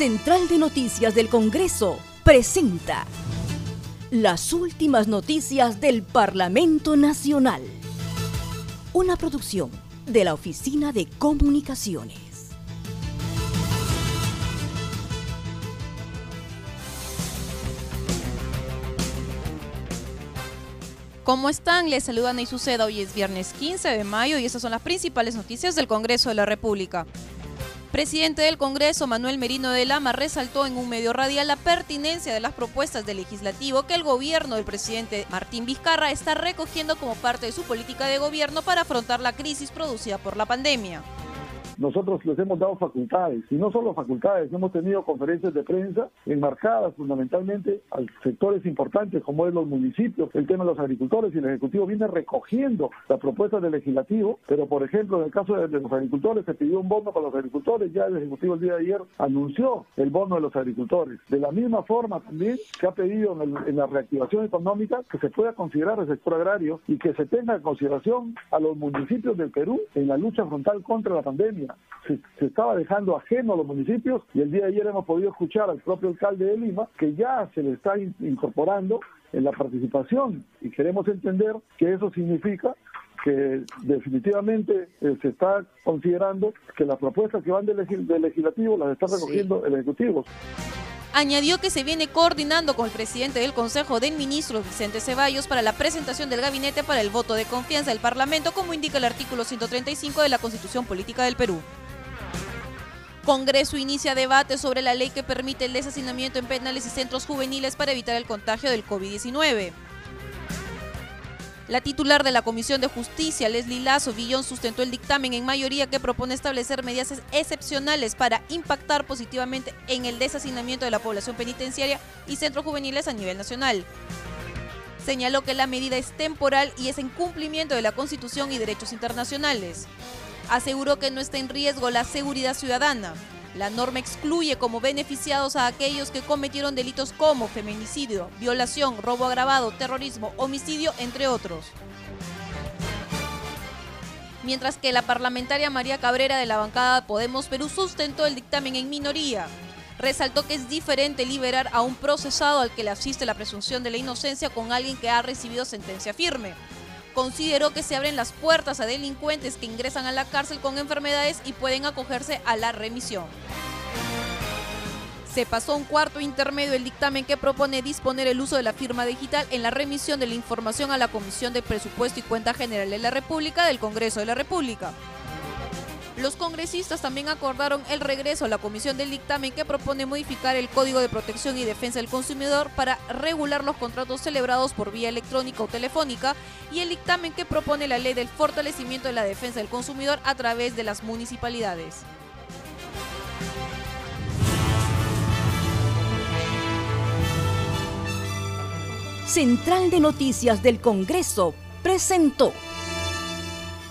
Central de Noticias del Congreso presenta las últimas noticias del Parlamento Nacional. Una producción de la Oficina de Comunicaciones. ¿Cómo están? Les saludan y suceda. Hoy es viernes 15 de mayo y estas son las principales noticias del Congreso de la República. Presidente del Congreso, Manuel Merino de Lama, resaltó en un medio radial la pertinencia de las propuestas del legislativo que el gobierno del presidente Martín Vizcarra está recogiendo como parte de su política de gobierno para afrontar la crisis producida por la pandemia nosotros les hemos dado facultades, y no solo facultades, hemos tenido conferencias de prensa enmarcadas fundamentalmente a sectores importantes como es los municipios, el tema de los agricultores, y el Ejecutivo viene recogiendo las propuestas del legislativo, pero por ejemplo en el caso de, los agricultores se pidió un bono para los agricultores, ya el Ejecutivo el día de ayer anunció el bono de los agricultores. De la misma forma también se ha pedido en, en la reactivación económica que se pueda considerar el sector agrario y que se tenga en consideración a los municipios del Perú en la lucha frontal contra la pandemia se, estaba dejando ajeno a los municipios y el día de ayer hemos podido escuchar al propio alcalde de Lima que ya se le está incorporando en la participación y queremos entender que eso significa que definitivamente eh, se está considerando que las propuestas que van del, legislativo las está recogiendo el Ejecutivo. Añadió que se viene coordinando con el presidente del Consejo de Ministros, Vicente Ceballos, para la presentación del gabinete para el voto de confianza del Parlamento, como indica el artículo 135 de la Constitución Política del Perú. Congreso inicia debate sobre la ley que permite el desacinamiento en penales y centros juveniles para evitar el contagio del COVID-19. La titular de la Comisión de Justicia, Leslie Lazo Villón, sustentó el dictamen en mayoría que propone establecer medidas excepcionales para impactar positivamente en el deshacinamiento de la población penitenciaria y centros juveniles a nivel nacional. Señaló que la medida es temporal y es en cumplimiento de la Constitución y derechos internacionales. Aseguró que no está en riesgo la seguridad ciudadana. La norma excluye como beneficiados a aquellos que cometieron delitos como feminicidio, violación, robo agravado, terrorismo, homicidio, entre otros. Mientras que la parlamentaria María Cabrera de la bancada Podemos Perú sustentó el dictamen en minoría. Resaltó que es diferente liberar a un procesado al que le asiste la presunción de la inocencia con alguien que ha recibido sentencia firme consideró que se abren las puertas a delincuentes que ingresan a la cárcel con enfermedades y pueden acogerse a la remisión. Se pasó un cuarto intermedio el dictamen que propone disponer el uso de la firma digital en la remisión de la información a la Comisión de Presupuesto y Cuenta General de la República del Congreso de la República. Los congresistas también acordaron el regreso a la comisión del dictamen que propone modificar el Código de Protección y Defensa del Consumidor para regular los contratos celebrados por vía electrónica o telefónica y el dictamen que propone la ley del fortalecimiento de la defensa del consumidor a través de las municipalidades. Central de Noticias del Congreso presentó